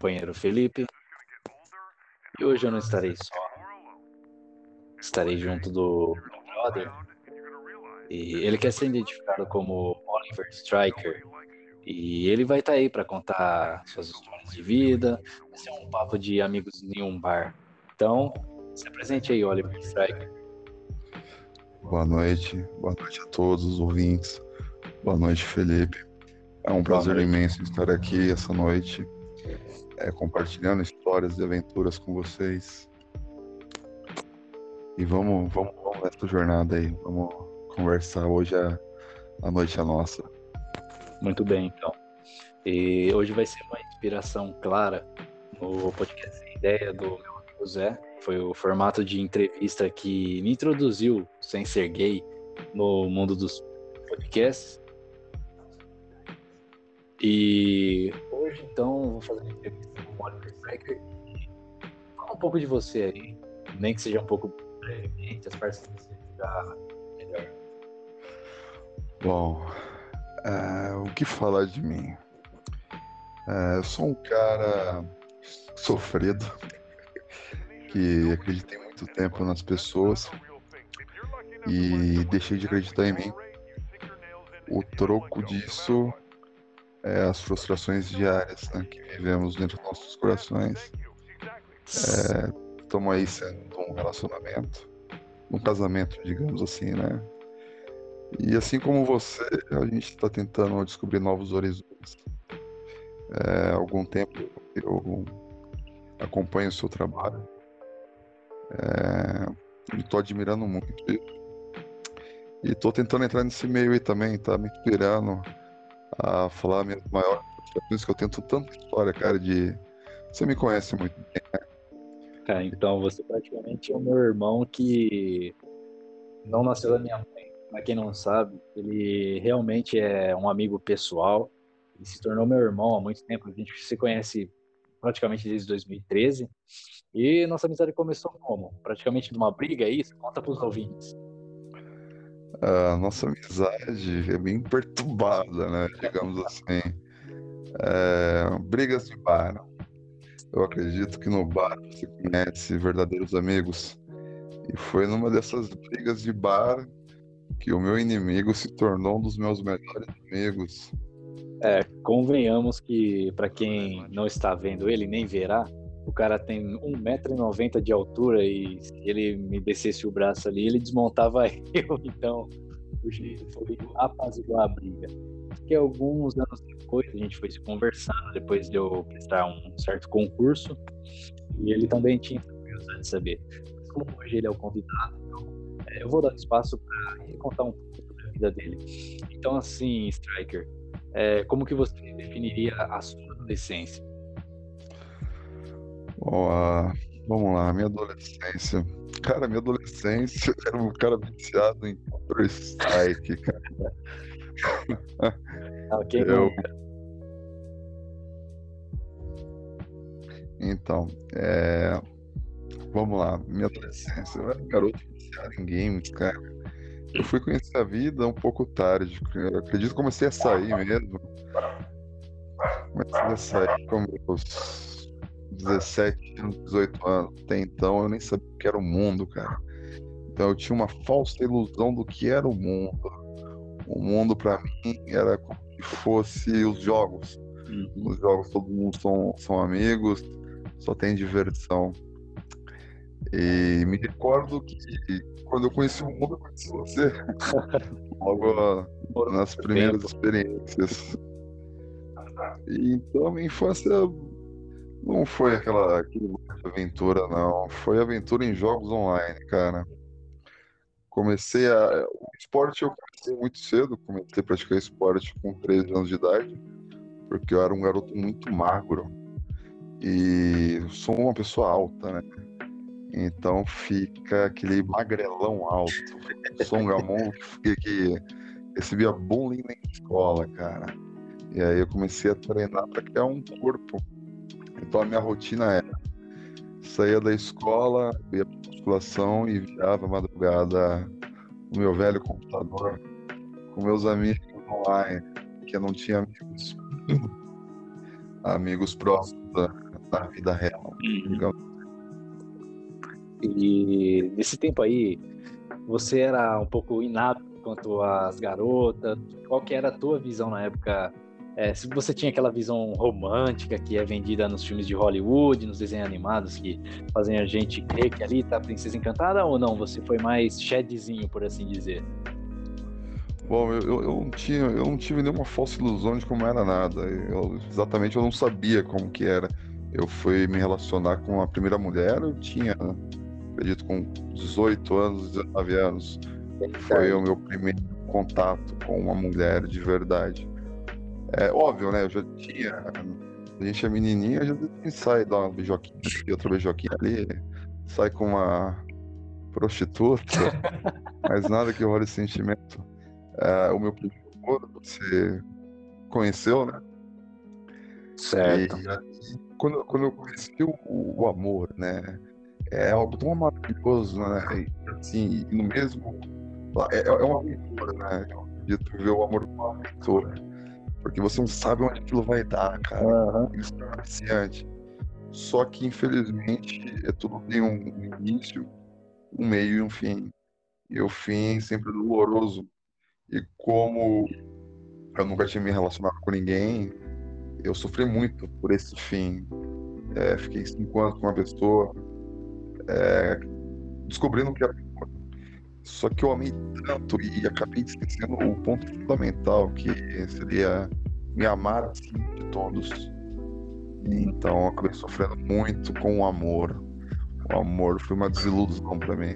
companheiro Felipe. E hoje eu não estarei só. Estarei junto do meu brother. E ele quer ser identificado como Oliver Striker. E ele vai estar tá aí para contar suas histórias de vida. Vai ser um papo de amigos em um bar. Então, se apresente aí, Oliver Striker. Boa noite, boa noite a todos os ouvintes. Boa noite, Felipe. É um prazer imenso estar aqui essa noite, é, compartilhando histórias e aventuras com vocês. E vamos, vamos, vamos nessa jornada aí, vamos conversar. Hoje a, a noite é nossa. Muito bem, então. E hoje vai ser uma inspiração clara no podcast Ideia do meu amigo Zé. Foi o formato de entrevista que me introduziu, sem ser gay, no mundo dos podcasts. E hoje, então, vou fazer uma entrevista com o Oliver Striker. Fala um pouco de você aí, nem que seja um pouco brevemente, as partes que você ficar melhor. Bom, é, o que falar de mim? É, eu sou um cara sofrido, que acreditei muito tempo nas pessoas e deixei de acreditar em mim. O troco disso é, as frustrações diárias né, que vivemos dentro dos nossos corações. Estamos é, aí sendo um relacionamento, um casamento, digamos assim, né? E assim como você, a gente está tentando descobrir novos horizontes. É, algum tempo eu acompanho o seu trabalho. É, estou admirando muito. E estou tentando entrar nesse meio aí também, tá me inspirando a falar minhas maiores frustrações, que eu tento tanta história, cara, de. Você me conhece muito bem, né? Então você praticamente é o meu irmão que não nasceu da minha mãe. Pra quem não sabe, ele realmente é um amigo pessoal. Ele se tornou meu irmão há muito tempo. A gente se conhece praticamente desde 2013. E nossa amizade começou como? Praticamente numa briga, é isso? Conta pros ouvintes a nossa amizade é bem perturbada, né? Digamos assim. É, brigas de bar. Eu acredito que no bar você conhece verdadeiros amigos. E foi numa dessas brigas de bar que o meu inimigo se tornou um dos meus melhores amigos. É, convenhamos que para quem não está vendo ele nem verá, o cara tem 1,90m de altura e se ele me descesse o braço ali, ele desmontava eu. Então, o jeito foi apaziguar a briga. Que alguns anos depois, a gente foi se conversando, depois de eu prestar um certo concurso, e ele também tinha curiosidade de saber. Mas como hoje ele é o convidado, então, é, eu vou dar espaço para ele contar um pouco sobre a vida dele. Então, assim, Striker, é, como que você definiria a sua adolescência? Vamos lá, minha adolescência. Cara, minha adolescência era um cara viciado em Counter-Strike, cara. okay, eu... Então, é... vamos lá, minha adolescência. Eu era um garoto viciado em games, cara. Eu fui conhecer a vida um pouco tarde. Eu acredito que comecei a sair mesmo. Comecei a sair com meus 17 anos, 18 anos. Até então eu nem sabia o que era o mundo, cara. Então eu tinha uma falsa ilusão do que era o mundo. O mundo para mim era como se fosse os jogos. Uhum. Os jogos todo mundo são, são amigos, só tem diversão. E me recordo que quando eu conheci o mundo, eu conheci você. Logo nas primeiras experiências. Então a minha infância não foi aquela, aventura, não. Foi aventura em jogos online, cara. Comecei a. O esporte eu comecei muito cedo, comecei a praticar esporte com 13 anos de idade, porque eu era um garoto muito magro. E sou uma pessoa alta, né? Então fica aquele magrelão alto. Sou um gamão que, que recebia bullying na escola, cara. E aí eu comecei a treinar para criar um corpo então a minha rotina era saía da escola, ia pra musculação e virava madrugada no meu velho computador com meus amigos online, que eu não tinha amigos, amigos próximos da, na vida real. Digamos. E nesse tempo aí, você era um pouco inapto quanto às garotas? Qual que era a tua visão na época? É, se você tinha aquela visão romântica que é vendida nos filmes de Hollywood, nos desenhos animados que fazem a gente crer que ali tá a princesa encantada ou não? Você foi mais shedzinho, por assim dizer? Bom, eu, eu, eu, não tinha, eu não tive nenhuma falsa ilusão de como era nada. Eu, exatamente, eu não sabia como que era. Eu fui me relacionar com a primeira mulher, eu tinha, acredito, com 18 anos, 19 anos. Foi o meu primeiro contato com uma mulher de verdade. É óbvio, né? Eu já tinha. A gente é menininha, já sai dar uma beijoquinha aqui, outra beijoquinha ali, sai com uma prostituta, mas nada que role sentimento. É, o meu primeiro amor, você conheceu, né? Certo. E, quando, quando eu conheci o, o amor, né? É algo tão maravilhoso, né? E, assim, no mesmo é, é uma aventura, né? Eu acredito ver o amor como uma aventura. Porque você não sabe onde aquilo vai dar, cara. Uhum. Isso é viciante. Só que, infelizmente, é tudo tem um início, um meio e um fim. E o fim sempre é doloroso. E como eu nunca tinha me relacionado com ninguém, eu sofri muito por esse fim. É, fiquei cinco anos com uma pessoa, é, descobrindo que era só que eu amei tanto e acabei esquecendo o ponto fundamental, que seria me amar acima de todos. Então eu acabei sofrendo muito com o amor. O amor foi uma desilusão para mim.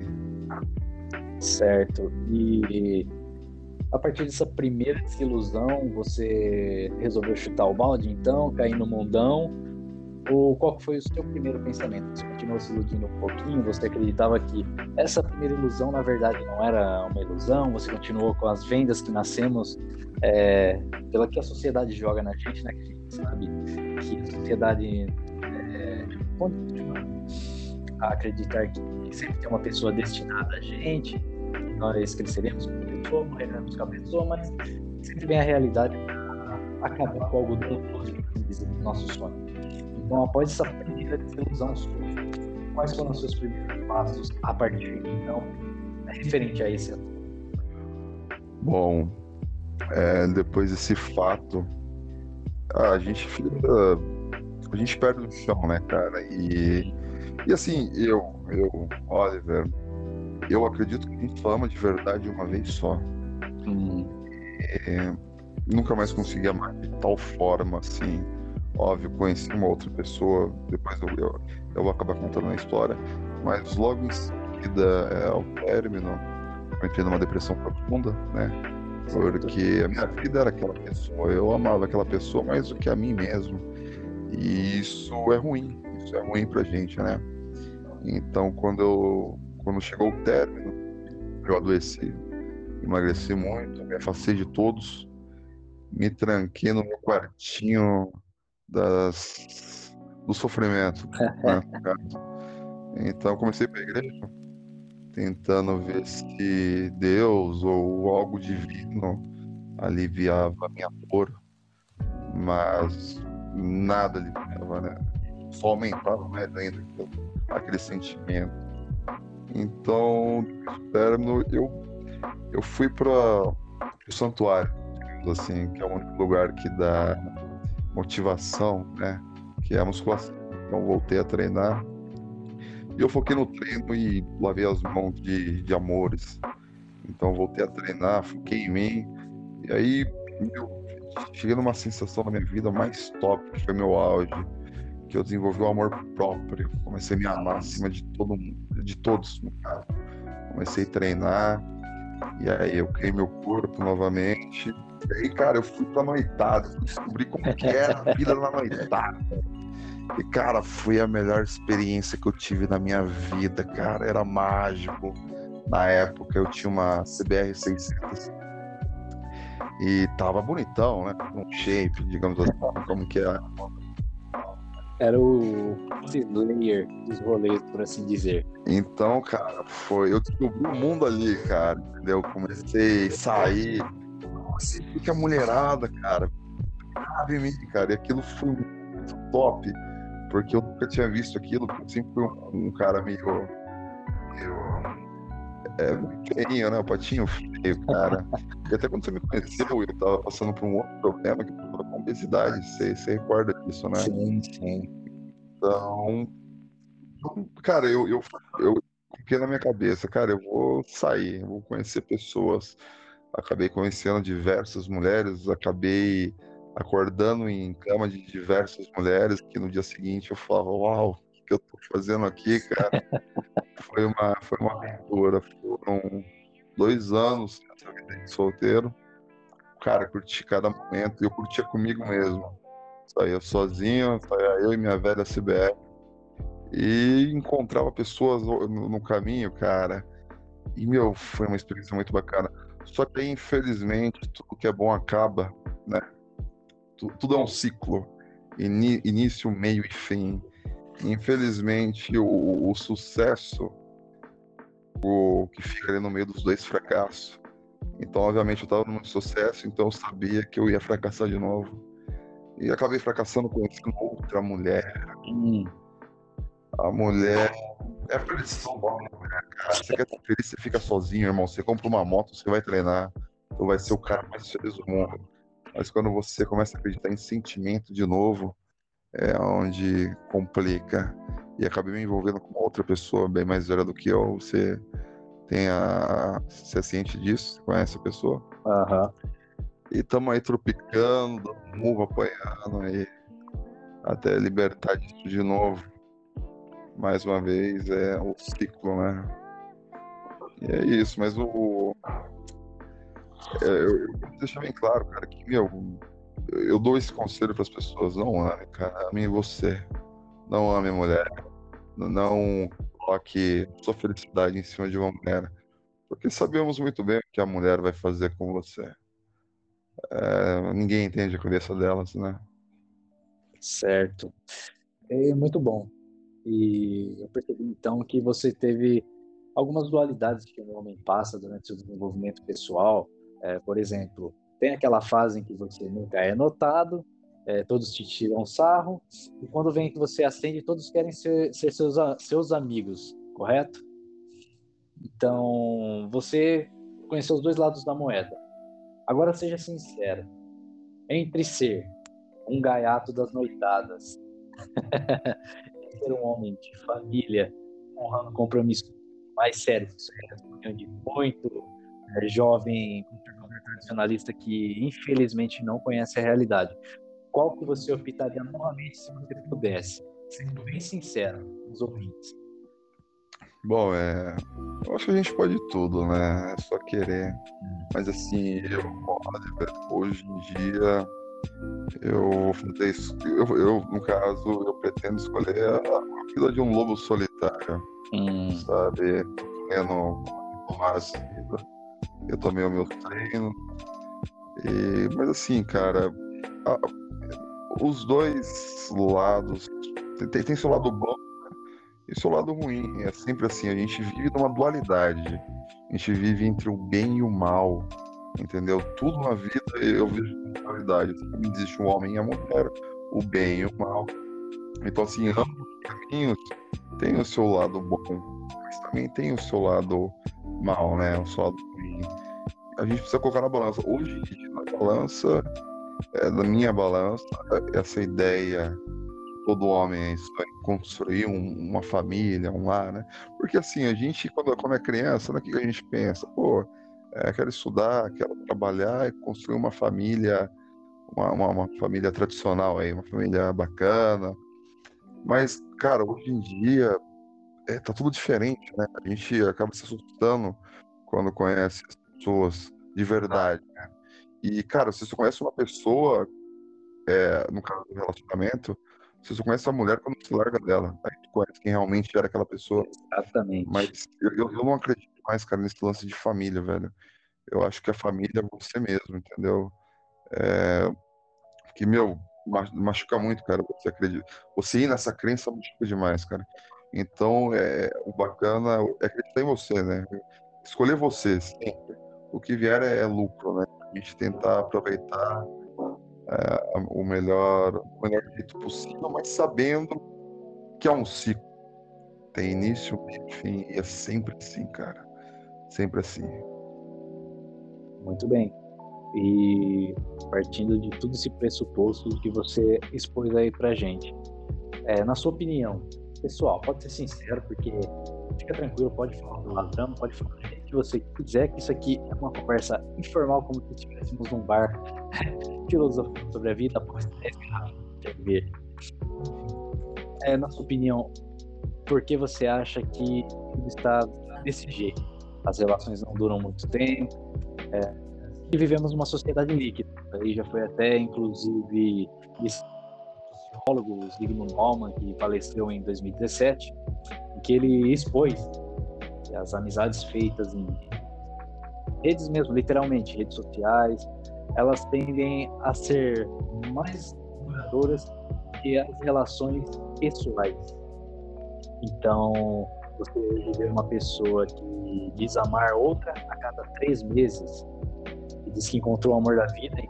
Certo. E a partir dessa primeira desilusão, você resolveu chutar o balde, então, cair no mundão ou qual foi o seu primeiro pensamento? Você continuou se iludindo um pouquinho? Você acreditava que essa primeira ilusão, na verdade, não era uma ilusão? Você continuou com as vendas que nascemos é, pela que a sociedade joga na gente, né? Que a gente sabe que a sociedade é, a acreditar que sempre tem uma pessoa destinada a gente, nós cresceremos com a pessoa, morreremos com a pessoa, mas sempre vem a realidade acabar com algo do nosso sonho. Então, após essa primeira desilusão sua, quais foram os seus primeiros passos a partir de então, referente a esse assunto? Bom, é, depois desse fato, a gente fica. A gente perde o chão, né, cara? E, e assim, eu, eu, Oliver, eu acredito que a gente ama de verdade uma vez só. Hum. E, nunca mais consegui amar de tal forma assim Óbvio, conheci uma outra pessoa, depois eu, eu, eu vou acabar contando a história, mas logo em seguida, é, ao término, eu entrei numa depressão profunda, né? Porque a minha vida era aquela pessoa, eu amava aquela pessoa mais do que a mim mesmo. E isso é ruim, isso é ruim pra gente, né? Então, quando, eu, quando chegou o término, eu adoeci, emagreci muito, me afastei de todos, me tranquei no meu quartinho, das, do sofrimento. né? Então comecei para a igreja, tentando ver se Deus ou algo divino aliviava a minha dor, mas nada aliviava, né? Só aumentava mais ainda aquele sentimento. Então, término, eu, eu fui para o santuário, assim, que é o único lugar que dá motivação, né? Que é a musculação. Então voltei a treinar. E eu foquei no treino e lavei as mãos de, de amores. Então voltei a treinar, foquei em mim. E aí cheguei numa sensação na minha vida mais top, que foi meu auge. Que eu desenvolvi o amor próprio. Comecei a me amar acima de todo de todos, no caso. Comecei a treinar. E aí eu criei meu corpo novamente e aí, cara, eu fui pra noitada, descobri como que era a vida na noitada. E, cara, foi a melhor experiência que eu tive na minha vida, cara. Era mágico. Na época eu tinha uma CBR 600 e tava bonitão, né? Um shape, digamos assim, como que é. Era o layer dos rolês, por assim dizer. Então, cara, foi. Eu descobri o mundo ali, cara, entendeu? Comecei a sair você fica a mulherada, cara, mim, cara, e aquilo foi muito top, porque eu nunca tinha visto aquilo, porque eu sempre fui um, um cara meio. meio é, feinho, né? O patinho feio, cara. E até quando você me conheceu, eu tava passando por um outro problema, que foi com obesidade. Você, você recorda disso, né? Sim, sim. Então, cara, eu, eu, eu coloquei na minha cabeça, cara, eu vou sair, eu vou conhecer pessoas. Acabei conhecendo diversas mulheres, acabei acordando em cama de diversas mulheres, que no dia seguinte eu falava, uau, o que eu tô fazendo aqui, cara? foi uma, foi uma aventura. Foram dois anos nessa vida de solteiro. Cara, curti cada momento e eu curtia comigo mesmo. Saía sozinho, saía eu e minha velha CBR. E encontrava pessoas no, no caminho, cara. E, meu, foi uma experiência muito bacana. Só que, infelizmente, tudo que é bom acaba, né? tudo é um ciclo, início, meio e fim. Infelizmente, o, o sucesso, o que fica ali no meio dos dois fracassos. Então, obviamente, eu estava no sucesso, então eu sabia que eu ia fracassar de novo. E acabei fracassando conhecendo outra mulher. Hum. A mulher é pressão né, cara. Você quer ser feliz, você fica sozinho, irmão. Você compra uma moto, você vai treinar. Tu vai ser o cara mais feliz do mundo. Mas quando você começa a acreditar em sentimento de novo, é onde complica. E acabei me envolvendo com outra pessoa bem mais velha do que eu. Você tem a. Você é ciente disso? Você conhece a pessoa? Aham. Uhum. E estamos aí tropicando, murro apanhando aí. Até libertar disso de novo. Mais uma vez, é o ciclo, né? E é isso, mas o, é, eu, vou deixar bem claro, cara, que, meu, eu dou esse conselho para as pessoas: não ame, cara, ame você. Não ame a mulher. Não coloque sua felicidade em cima de uma mulher. Porque sabemos muito bem o que a mulher vai fazer com você. É, ninguém entende a cabeça delas, né? Certo. É muito bom. E eu percebi então que você teve algumas dualidades que um homem passa durante seu desenvolvimento pessoal, é, por exemplo, tem aquela fase em que você nunca é notado, é, todos te tiram sarro, e quando vem que você acende, todos querem ser, ser seus, seus amigos, correto? Então, você conheceu os dois lados da moeda. Agora seja sincero. Entre ser um gaiato das noitadas, ser um homem de família, honrando compromisso mais sério, de muito é, jovem tradicionalista que infelizmente não conhece a realidade. Qual que você optaria novamente se você pudesse? Sendo bem sincero, os ouvintes. Bom, é. Eu acho que a gente pode tudo, né? É só querer. Mas assim, eu, hoje em dia, eu. Eu, eu, no caso, eu pretendo escolher a vida de um lobo solitário. Hum. Sabe? Tendo mais vida eu tomei o meu treino. E, mas assim, cara, a, os dois lados tem, tem seu lado bom né? e seu lado ruim. É sempre assim, a gente vive numa dualidade. A gente vive entre o bem e o mal. Entendeu? Tudo na vida eu vejo com dualidade. Assim, existe um homem e a mulher, o bem e o mal. Então, assim, ambos os caminhos têm o seu lado bom, mas também tem o seu lado mal, né? O seu lado ruim a gente precisa colocar na balança. Hoje, na balança, é, na minha balança, essa ideia todo homem é isso, é construir um, uma família, um lar, né? Porque assim, a gente, quando, quando é criança, né, o que a gente pensa? Pô, é, quero estudar, quero trabalhar e construir uma família, uma, uma, uma, família tradicional aí, uma família bacana. Mas, cara, hoje em dia é, tá tudo diferente, né? A gente acaba se assustando quando conhece pessoas de verdade. Né? E, cara, se você conhece uma pessoa, é, no caso do relacionamento, você só conhece a mulher quando você larga dela. Aí tu conhece quem realmente era aquela pessoa. Exatamente. Mas eu, eu não acredito mais, cara, nesse lance de família, velho. Eu acho que a família é você mesmo, entendeu? É, que, meu, machuca muito, cara. Você acredita. Você ir nessa crença machuca demais, cara. Então, é, o bacana é acreditar em você, né? Escolher você sempre o que vier é, é lucro, né? A gente tentar aproveitar é, o melhor, o melhor jeito possível, mas sabendo que é um ciclo. Tem início, meio, fim, e é sempre assim, cara. Sempre assim. Muito bem. E partindo de tudo esse pressuposto que você expôs aí pra gente, é, na sua opinião, pessoal, pode ser sincero, porque fica tranquilo, pode falar do ladrão, pode falar do que você quiser, que isso aqui é uma conversa informal, como se estivéssemos num bar filosofando sobre a vida após 10 garrafas. É, na sua opinião, por que você acha que tudo está desse jeito? As relações não duram muito tempo, é, e vivemos uma sociedade líquida. Aí já foi até, inclusive, sociólogo Zygmunt Bauman, que faleceu em 2017, em que ele expôs as amizades feitas em redes mesmo, literalmente, redes sociais, elas tendem a ser mais duradouras que as relações pessoais. Então, você ver uma pessoa que diz amar outra a cada três meses diz que encontrou o amor da vida em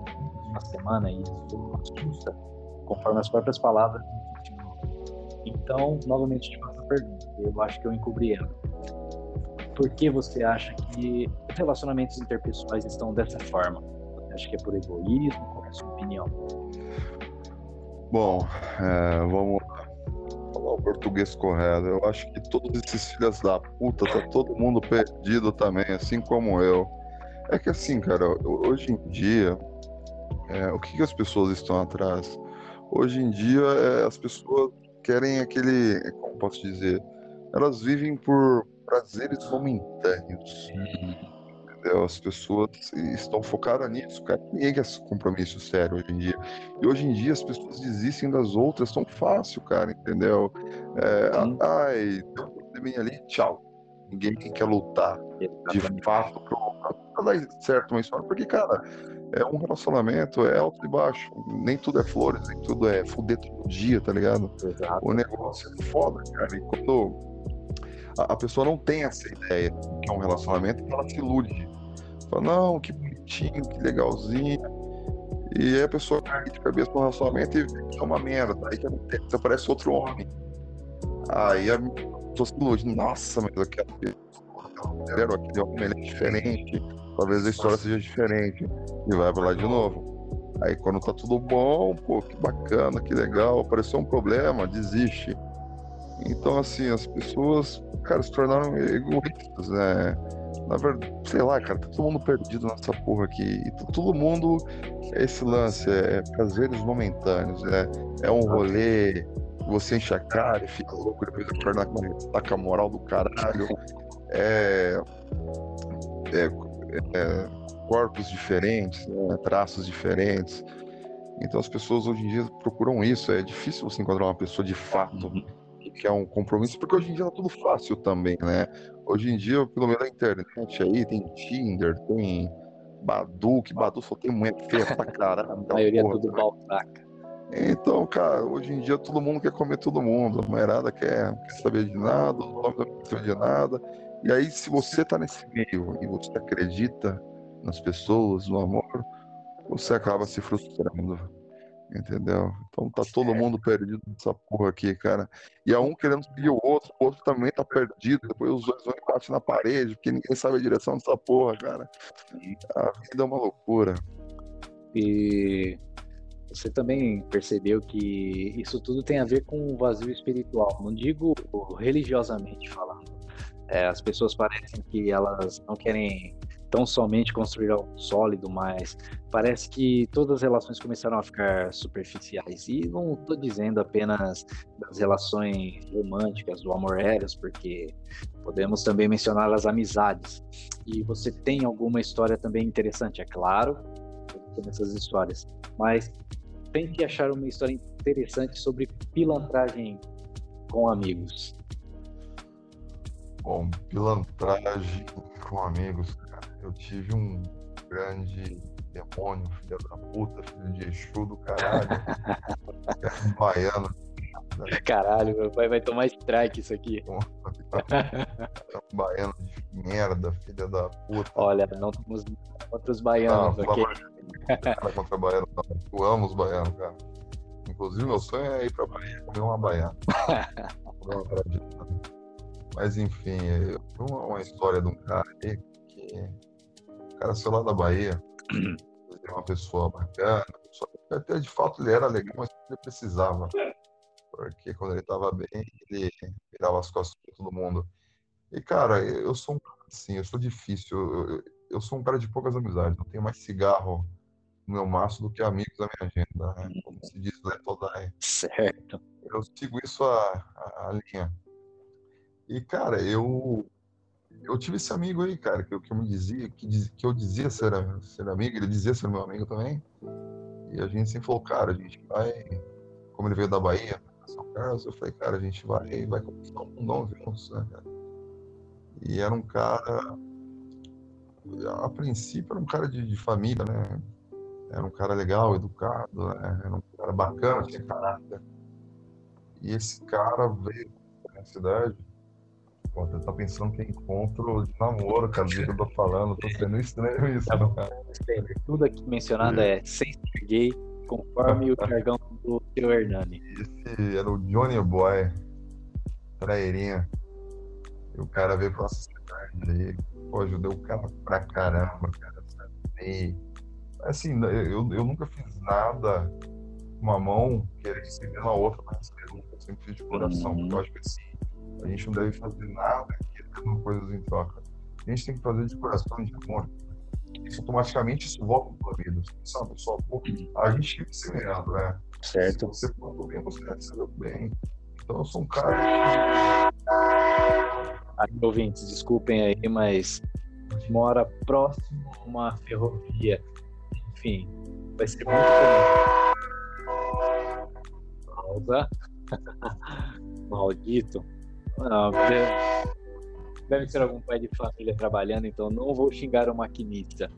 uma semana e isso assusta, conforme as próprias palavras. Então, novamente te faço a pergunta, eu acho que eu encobri ela. Por que você acha que os relacionamentos interpessoais estão dessa forma? Você acha que é por egoísmo? Qual é a sua opinião? Bom, é, vamos português correto. Eu acho que todos esses filhos da puta, tá todo mundo perdido também, assim como eu. É que assim, cara, hoje em dia, é, o que, que, as pessoas estão atrás? Hoje em dia, é, as pessoas querem aquele. Como posso dizer? Elas vivem por prazeres momentâneos. Entendeu? As pessoas estão focadas nisso, cara. Ninguém quer compromisso sério hoje em dia. E hoje em dia as pessoas desistem das outras tão fácil, cara, entendeu? É, ai, deu um probleminha ali, tchau. Ninguém quer lutar de fato pra dar certo uma história, porque, cara, é um relacionamento, é alto e baixo. Nem tudo é flores, nem tudo é fuder todo dia, tá ligado? Exato. O negócio é foda, cara. E quando a, a, pessoa não tem essa ideia que é um relacionamento, ela se ilude. Fala, não, que bonitinho, que legalzinho. E aí a pessoa cai de cabeça no relacionamento e é uma merda. Aí que acontece, aparece outro homem. Aí a pessoa se ilude. Nossa, mas ver quero aquele homem é diferente talvez a história seja diferente. E vai pra lá de novo. Aí quando tá tudo bom, pô, que bacana, que legal, apareceu um problema, desiste. Então, assim, as pessoas, cara, se tornaram egoístas, né? Na verdade, sei lá, cara, tá todo mundo perdido nessa porra aqui. E todo mundo, esse lance, é, é prazeres momentâneos, né? É um rolê, você enche a cara e fica louco, depois acorda tá com a moral do caralho. É, é, é, corpos diferentes, né, traços diferentes. Então as pessoas hoje em dia procuram isso. É difícil você encontrar uma pessoa de fato que é um compromisso, porque hoje em dia tá tudo fácil também, né? Hoje em dia, pelo menos na internet aí, tem Tinder, tem Badu, que Badu só tem mulher feia pra caralho. A maioria porra, é tudo baldaca. Então, cara, hoje em dia todo mundo quer comer todo mundo. A mulherada quer, quer saber de nada, os homens não quer saber de nada. E aí, se você está nesse meio e você acredita nas pessoas, no amor, você acaba se frustrando. Entendeu? Então tá todo mundo perdido nessa porra aqui, cara. E é um querendo seguir o outro, o outro também tá perdido. Depois os dois vão e batem na parede, porque ninguém sabe a direção dessa porra, cara. A vida é uma loucura. E você também percebeu que isso tudo tem a ver com o vazio espiritual. Não digo religiosamente falando, é, as pessoas parecem que elas não querem tão somente construir algo sólido, mas parece que todas as relações começaram a ficar superficiais. E não estou dizendo apenas das relações românticas, do amor eros, porque podemos também mencionar as amizades. E você tem alguma história também interessante, é claro, nessas histórias, mas tem que achar uma história interessante sobre pilantragem com amigos. Bom, pilantragem com amigos. Eu tive um grande demônio, filho da puta, filho de Exu do caralho. baiano. Caralho, meu pai vai tomar strike isso aqui. um baiano de merda, filha da puta. Olha, não temos contra os baianos, não, ok? Não, contra baiano, não. Eu amo os baianos, cara. Inclusive, meu sonho é ir pra Bahia comer uma baiana. Mas enfim, uma, uma história de um cara aí que cara saiu lá da Bahia, é uma pessoa bacana, só que até de fato ele era legal, mas ele precisava. Porque quando ele estava bem, ele virava as costas para todo mundo. E, cara, eu sou um assim, eu sou difícil. Eu, eu, sou um cara de poucas amizades. Eu tenho mais cigarro no meu maço do que amigos na minha agenda. Né? Como se diz, Letodai. Certo. Eu sigo isso a, a, a linha. E, cara, eu eu tive esse amigo aí, cara, que, que eu me dizia, que, diz, que eu dizia ser, ser amigo, ele dizia ser meu amigo também. E a gente sempre falou, cara, a gente vai, como ele veio da Bahia, São Carlos, eu falei, cara, a gente vai, vai conquistar o mundão juntos, né, cara? E era um cara, a princípio era um cara de, de família, né? Era um cara legal, educado, né? Era um cara bacana, tinha caráter. E esse cara veio na cidade Pô, você tá pensando que é encontro de namoro, cara, do que eu tô falando. Tô sendo estranho isso, tá cara. Tudo aqui mencionado é, sem ser gay, conforme o jargão do Tio Hernani. Esse era o Johnny Boy, trairinha. E o cara veio pra nossa cidade aí. Pô, ajudei o cara pra caramba, cara. E, assim, eu, eu nunca fiz nada com uma mão querendo estender na outra, mas eu sempre fiz de coração, uhum. porque eu acho que assim a gente não deve fazer nada querendo coisas em troca. A gente tem que fazer de coração, de amor. Isso automaticamente isso volta para a vida. Se uma pessoa boa, a gente fica semeando, né? Certo. Se você for bem, você recebeu bem. Então eu sou um cara. Aí, ouvintes, desculpem aí, mas mora próximo a uma ferrovia. Enfim, vai ser muito bom. Pausa. Maldito. Não, deve, deve ser algum pai de família trabalhando, então não vou xingar o maquinista.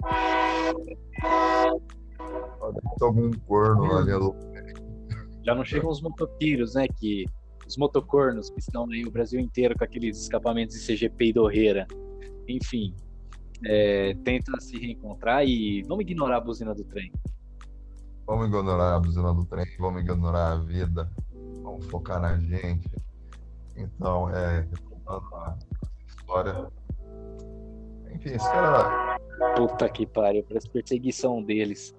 Algum corno ali. Já não chegam os motoqueiros, né? Que os motocornos que estão aí o Brasil inteiro com aqueles escapamentos de CGP e Dorreira. Enfim, é, tenta se reencontrar e vamos ignorar a buzina do trem. Vamos ignorar a buzina do trem, vamos ignorar a vida, vamos focar na gente. Então, é, retomando a história. Enfim, esse cara. Puta que pariu, parece perseguição deles.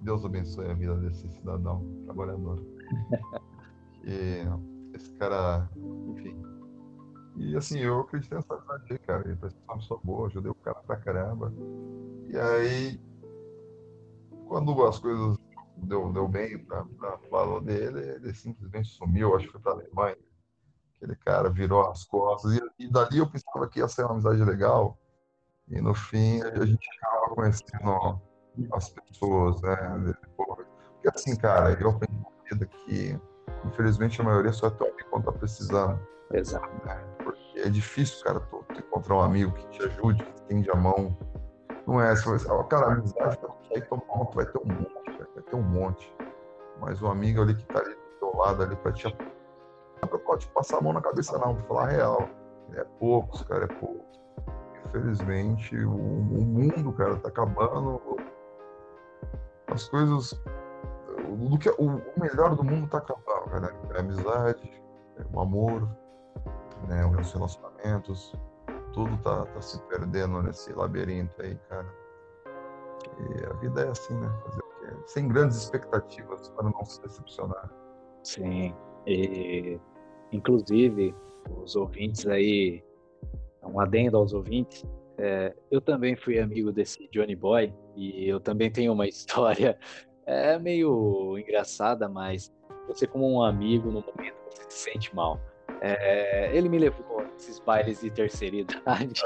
Deus abençoe a vida desse cidadão trabalhador. e esse cara, enfim. E assim, eu acreditei nessa verdade, cara. Ele parece uma pessoa boa, ajudei o cara pra caramba. E aí, quando as coisas deu, deu bem pra, pra falou dele, ele simplesmente sumiu, acho que foi pra Alemanha Aquele cara virou as costas. E, e dali eu pensava que ia ser uma amizade legal. E no fim a gente acaba conhecendo as pessoas, né? Porque assim, cara, eu aprendi na vida que infelizmente a maioria só é tão amigo quando tá precisando. Exato. Né? Porque é difícil, cara, tu, tu encontrar um amigo que te ajude, que tende a mão. Não é, você vai, cara, a amizade vai tomar, tu vai ter um monte, vai ter um monte. Mas o amigo ali que tá ali do teu lado ali para te apoiar não pode passar a mão na cabeça, não, pra falar a real. É poucos, cara, é poucos. Infelizmente, o, o mundo, cara, tá acabando. As coisas. Que, o, o melhor do mundo tá acabando, cara. É a amizade, é o amor, né, os relacionamentos. Tudo tá, tá se perdendo nesse labirinto aí, cara. E a vida é assim, né? Fazer o quê? Sem grandes expectativas para não se decepcionar. Sim. E, inclusive, os ouvintes aí, um adendo aos ouvintes, é, eu também fui amigo desse Johnny Boy e eu também tenho uma história é meio engraçada, mas você como um amigo no momento você se sente mal. É, ele me levou a esses bailes de terceira idade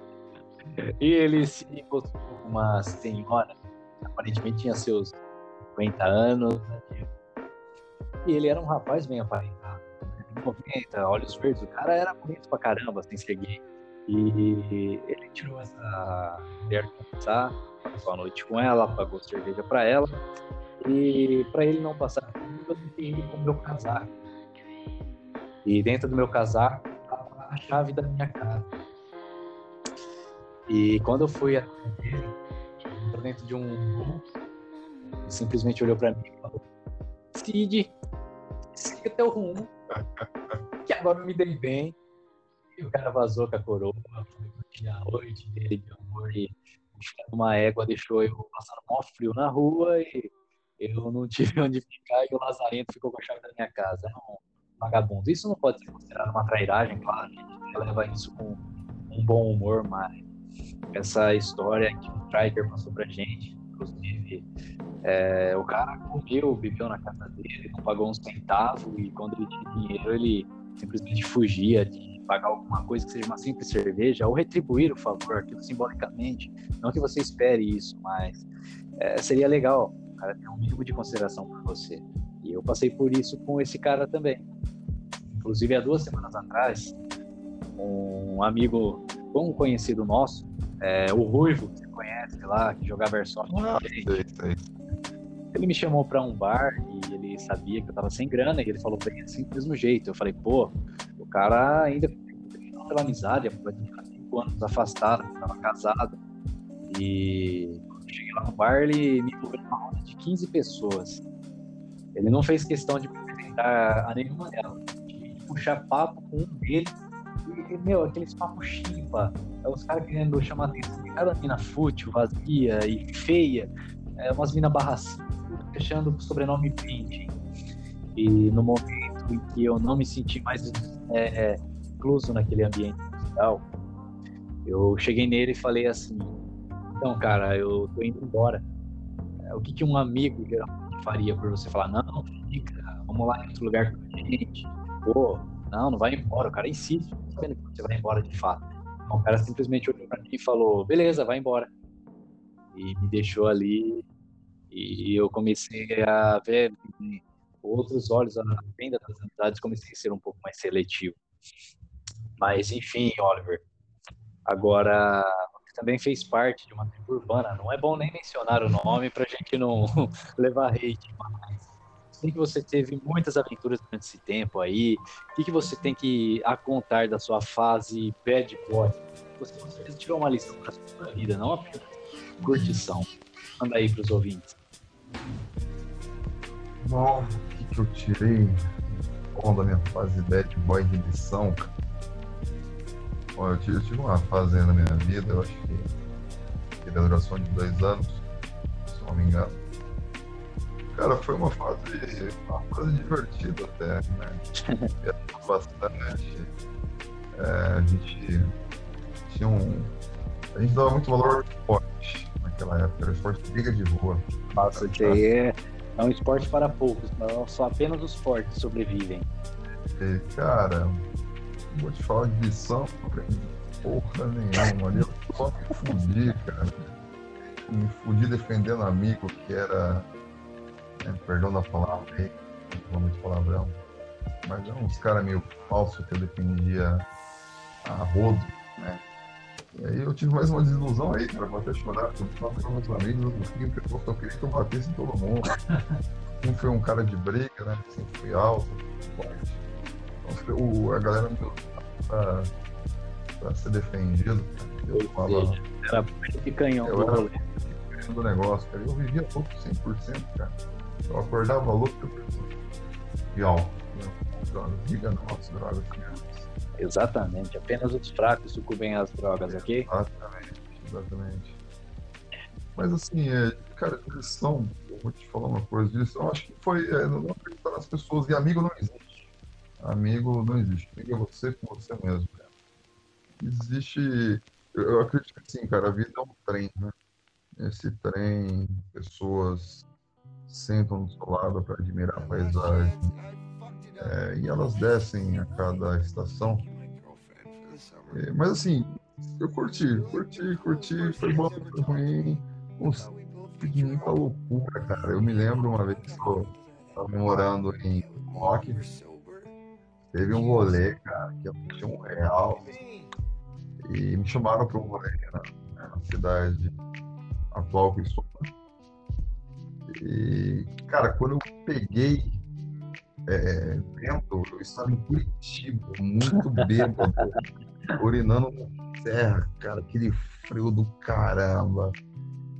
e ele se encontrou com uma senhora, aparentemente tinha seus 50 anos, né, e ele era um rapaz bem aparentado. 90, né? olhos verdes. O cara era bonito pra caramba, sem ser gay. E ele tirou essa mulher conversar, passou a noite com ela, pagou cerveja pra ela. E para ele não passar comigo, eu tentei com o meu casaco. E dentro do meu casaco estava a chave da minha casa. E quando eu fui até ele, entrou dentro de um bolso, simplesmente olhou para mim e falou: Cid, siga teu rumo. que agora eu me dei bem. E o cara vazou com a coroa, foi curtir a noite dele de amor e uma égua deixou eu passando mó frio na rua e eu não tive onde ficar e o Lazarento ficou com a chave da minha casa. É um vagabundo. Isso não pode ser considerado uma trairagem, claro, gente leva isso com um bom humor, mas essa história que o Striker passou pra gente, inclusive, é, o cara comeu, viveu na casa dele, não pagou um centavo e quando ele tinha dinheiro ele simplesmente fugia de pagar alguma coisa que seja uma simples cerveja ou retribuir o favor, aquilo simbolicamente. Não que você espere isso, mas é, seria legal o cara ter um mínimo de consideração por você. E eu passei por isso com esse cara também. Inclusive, há duas semanas atrás, um amigo, um conhecido nosso, é, o Ruivo, conhece lá, que jogava Airsoft. Ah, ele me chamou para um bar e ele sabia que eu tava sem grana e ele falou bem assim do mesmo jeito. Eu falei, pô, o cara ainda pela amizade, há cinco anos afastado, estava casado. E quando cheguei lá no bar, ele me envolveu numa roda de 15 pessoas. Ele não fez questão de me apresentar a nenhuma delas, de puxar papo com um deles. E, meu, aqueles papos chimpa, é os caras querendo chamar atenção de cada mina fútil, vazia e feia, é, umas minas barras fechando o sobrenome Painting. E no momento em que eu não me senti mais é, é, incluso naquele ambiente social, eu cheguei nele e falei assim: então, cara, eu tô indo embora. É, o que, que um amigo geralmente faria por você falar: não, fica, vamos lá em outro lugar com a gente. Pô, não, não vai embora. O cara insiste, sabendo que você vai embora de fato. Então, o cara simplesmente olhou pra mim e falou: beleza, vai embora. E me deixou ali e eu comecei a ver outros olhos a venda das amizades, comecei a ser um pouco mais seletivo. Mas, enfim, Oliver, agora também fez parte de uma tribo urbana. Não é bom nem mencionar o nome para a gente não levar hate, mas sei que você teve muitas aventuras durante esse tempo aí. O que, que você tem que a contar da sua fase bad boy? Você com certeza tirou uma lição para sua vida, não apenas curtição. Manda aí para os ouvintes. Bom, o que, que eu tirei da minha fase bad boy de lição? Bom, eu tive, eu tive uma fase na minha vida, eu acho que teve a duração de dois anos, se não me engano. Cara, foi uma fase, uma fase divertida até, né? bastante. É, a gente tinha um. A gente dava muito valor ao esporte naquela época, era esporte de briga de rua. Nossa, isso aí é, é um esporte para poucos, não, só apenas os fortes sobrevivem. E, cara, vou te falar de lição, porra nenhuma. Ali eu só me fudi, cara. Me fudi defendendo amigo que era. Né, perdão da palavra aí, não de palavrão. Mas eram uns caras meio falsos que eu defendia a rodo, né? E aí eu tive mais uma desilusão aí, cara, vou até chorar, porque eu estava com meus amigos, no fim, eu só queria que eu batesse em todo mundo. Um foi um cara de briga, né? Sempre fui alto, forte. Então, o, a galera me pra, pra ser defendido. Eu falava. Era de canhão eu era do negócio, cara. Eu vivia louco 100%, cara. Eu acordava louco e álcool. Né? Briga não, as drogas, cara. Exatamente, apenas os fracos sucumbem às drogas, ok? Exatamente, exatamente. Mas assim, é, cara, lição, eu vou te falar uma coisa disso, eu acho que foi é, não acreditar nas pessoas, e amigo não existe. Amigo não existe, amigo é você com você mesmo. Cara. Existe, eu acredito que sim, cara, a vida é um trem, né? Esse trem, pessoas sentam do seu lado para admirar a paisagem, é, e elas descem a cada estação. É, mas assim, eu curti, curti, curti, foi bom, foi ruim, uns, muita loucura, cara. Eu me lembro uma vez que eu estava morando em Rock, teve um rolê, cara, que eu tinha um real e me chamaram para um rolê na, na cidade atual que estou. E, cara, quando eu peguei é, vendo, eu estava em Curitiba, muito bêbado, urinando na serra, cara, aquele frio do caramba.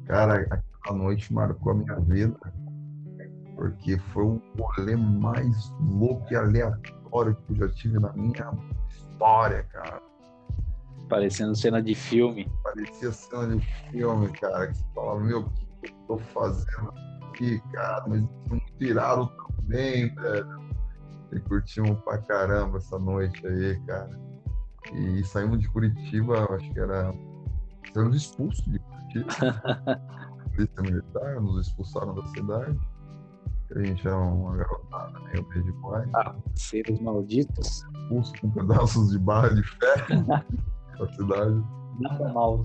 Cara, aquela noite marcou a minha vida, porque foi o rolê mais louco e aleatório aleatório que eu já tive na minha história, cara. Parecendo cena de filme. Parecia cena de filme, cara. Que você fala, meu, o que eu tô fazendo aqui, cara? Mas não tiraram também, velho. E curtimos pra caramba essa noite aí, cara. E saímos de Curitiba, acho que era. Saímos expulsos de Curitiba. Polícia militar, nos expulsaram da cidade. A gente era uma garotada meio bem demais. Ah, seres malditos. Expulso com pedaços de barra de ferro da cidade. Nada mal.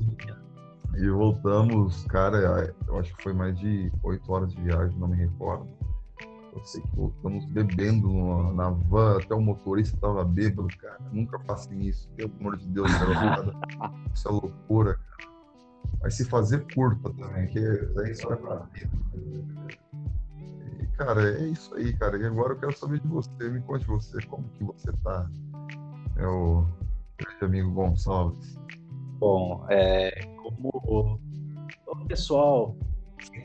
E voltamos, cara, eu acho que foi mais de oito horas de viagem, não me recordo. Eu sei que voltamos bebendo na van, até o motorista estava bêbado, cara. Nunca façam isso, pelo amor de Deus, garotada. Isso é loucura, cara. Vai se fazer curta também, que é isso pra vida. E, cara, é isso aí, cara. E agora eu quero saber de você. Me conte você, como que você tá, meu grande amigo Gonçalves? Bom, é, como o pessoal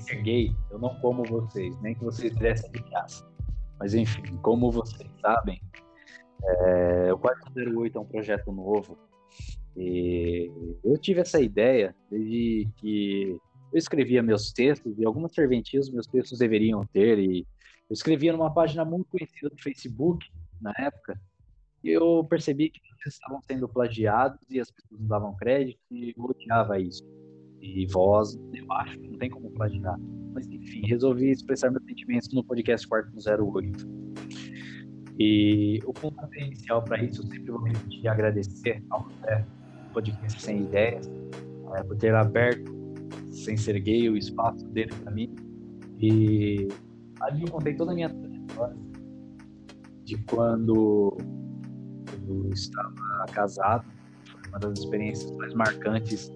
ser gay, eu não como vocês, nem que vocês dessem de graça. Mas enfim, como vocês sabem, é, o 408 é um projeto novo e eu tive essa ideia desde que eu escrevia meus textos e algumas serventias meus textos deveriam ter e eu escrevia numa página muito conhecida do Facebook na época eu percebi que eles estavam sendo plagiados e as pessoas não davam crédito e eu odiava isso e voz, eu acho não tem como plagiar. Mas enfim, resolvi expressar meus sentimentos no podcast 408. E o ponto inicial para isso, eu sempre vou repetir agradecer ao Zé, podcast Sem Ideias, é, por ter aberto, sem ser gay, o espaço dele para mim. E ali eu contei toda a minha trajetória de quando eu estava casado. Foi uma das experiências mais marcantes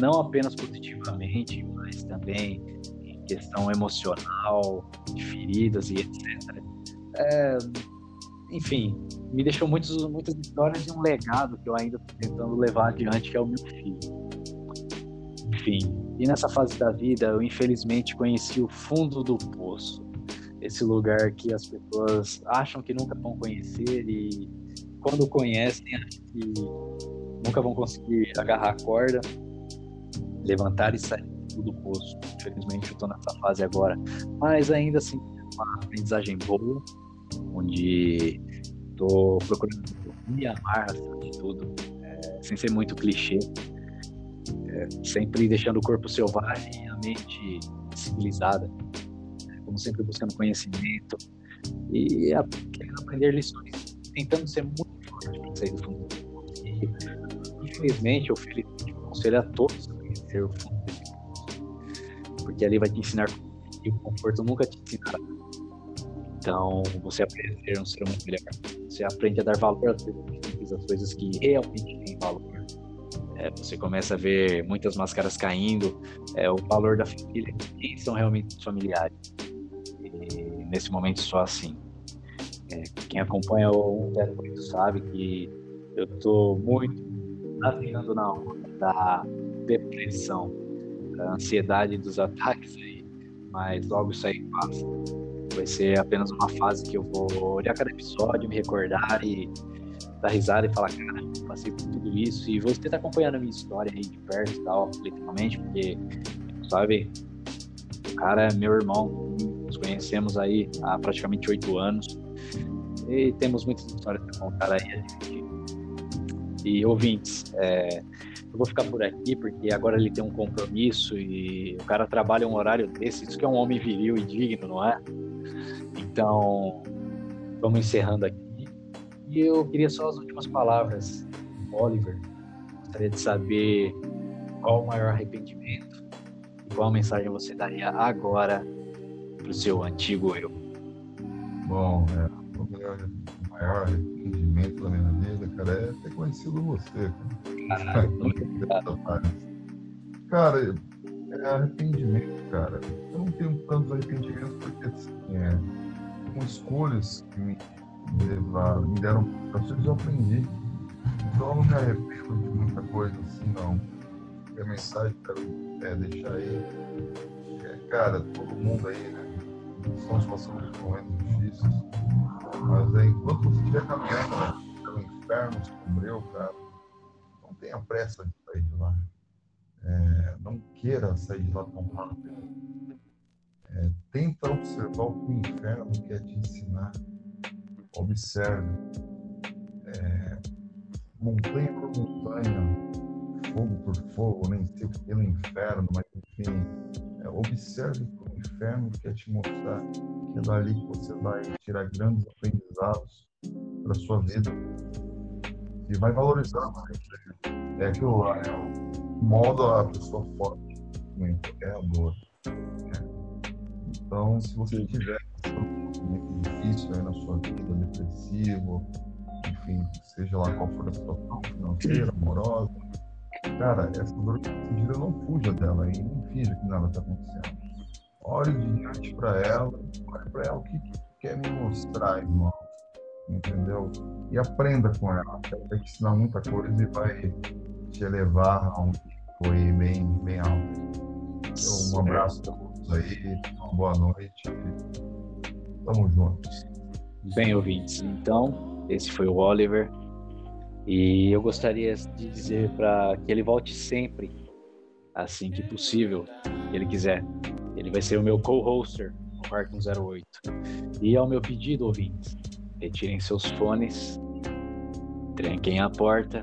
não apenas positivamente, mas também em questão emocional, de feridas e etc. É, enfim, me deixou muitos, muitas histórias de um legado que eu ainda estou tentando levar adiante, que é o meu filho. Enfim, e nessa fase da vida, eu infelizmente conheci o fundo do poço. Esse lugar que as pessoas acham que nunca vão conhecer e quando conhecem, acham que nunca vão conseguir agarrar a corda levantar e sair do poço. Infelizmente, eu estou nessa fase agora. Mas ainda assim, uma aprendizagem boa, onde estou procurando me amar acima de tudo, é, sem ser muito clichê. É, sempre deixando o corpo selvagem e a mente civilizada. É, como sempre buscando conhecimento e aprender lições, tentando ser muito sair do fundo. E, infelizmente, eu aconselho a todos ser o fundo Porque ali vai te ensinar que o conforto nunca te ensinará. Então, você aprende a ser um ser humano melhor. Você aprende a dar valor às coisas, às coisas que realmente têm valor. É, você começa a ver muitas máscaras caindo, é, o valor da família, quem são realmente os familiares. E nesse momento só assim. É, quem acompanha o 08 sabe que eu estou muito navegando na onda da depressão, a ansiedade dos ataques aí, mas logo isso aí passa. Vai ser apenas uma fase que eu vou olhar cada episódio, me recordar e dar risada e falar, cara, passei por tudo isso. E você tá acompanhando a minha história aí de perto e tal, literalmente, porque, sabe, o cara é meu irmão, nos conhecemos aí há praticamente oito anos e temos muitas histórias para contar aí E ouvintes, é, eu vou ficar por aqui porque agora ele tem um compromisso e o cara trabalha um horário desse, isso que é um homem viril e digno, não é? Então, vamos encerrando aqui. E eu queria só as últimas palavras, Oliver. Gostaria de saber qual o maior arrependimento e qual mensagem você daria agora para o seu antigo eu. Bom, é, maior, o maior arrependimento da minha vida, cara, é ter conhecido você. Cara. Cara, é arrependimento, cara. Eu não tenho tantos arrependimentos porque assim, é, com escolhas que me, levaram, me deram processos eu aprendi. Então eu não me arrependo de muita coisa assim, não. a mensagem que eu quero é, deixar aí é, cara, todo mundo aí, né? Estamos passando por momentos difíceis, mas enquanto você estiver caminhando né, pelo inferno sombrio, cara, não tenha pressa de sair de lá. É, não queira sair de lá tão rápido. É, tenta observar o que o inferno quer te ensinar. Observe. É, montanha por montanha, fogo por fogo, nem sei pelo inferno, mas enfim, é, observe o o inferno quer te mostrar que é dali que você vai tirar grandes aprendizados para sua vida e vai valorizar mais. Né? É aquilo lá, é o modo a pessoa forte é a dor. Né? Então, se você tiver um difícil aí na sua vida, depressivo, enfim, seja lá qual for a situação financeira, amorosa, cara, essa dor vida não fuja dela e não finja que nada está acontecendo. Olhe diante para ela, olhe para ela o que, que quer me mostrar, irmão. Entendeu? E aprenda com ela. Ela vai te ensinar muita coisa e vai te elevar a um foi bem, bem alto. Então, um abraço a todos aí, uma boa noite. Tamo juntos. Bem, ouvintes, então, esse foi o Oliver. E eu gostaria de dizer para que ele volte sempre, assim que possível, se ele quiser. Ele vai ser o meu co-hoster no Quarto 108. E ao meu pedido, ouvintes, retirem seus fones, tranquem a porta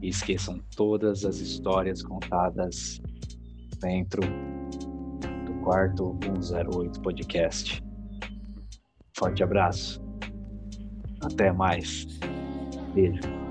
e esqueçam todas as histórias contadas dentro do Quarto 108 Podcast. Forte abraço. Até mais. Beijo.